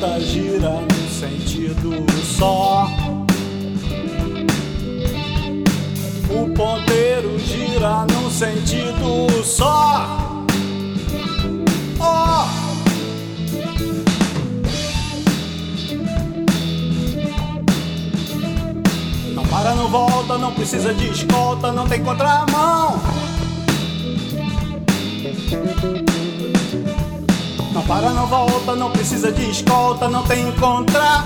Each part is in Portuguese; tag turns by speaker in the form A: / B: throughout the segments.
A: Tá planeta gira no sentido só. O ponteiro gira no sentido só. Oh! Não para, não volta, não precisa de escolta, não tem contramão. Não para, não volta, não precisa de escolta, não tem contramão.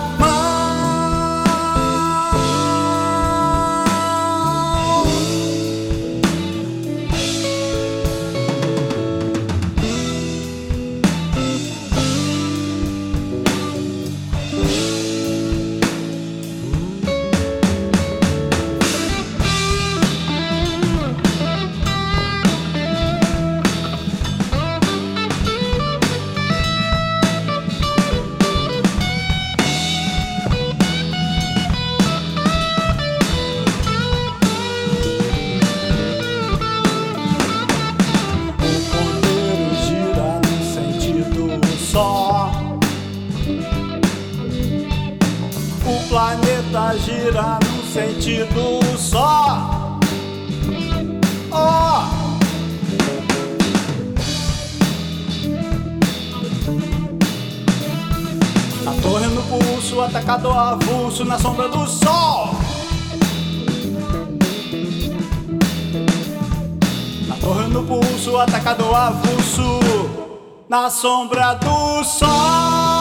A: O planeta gira num sentido só. Ó. A torre no pulso, atacado avulso na sombra do sol. Na torre no pulso, atacado avulso Na sombra do sol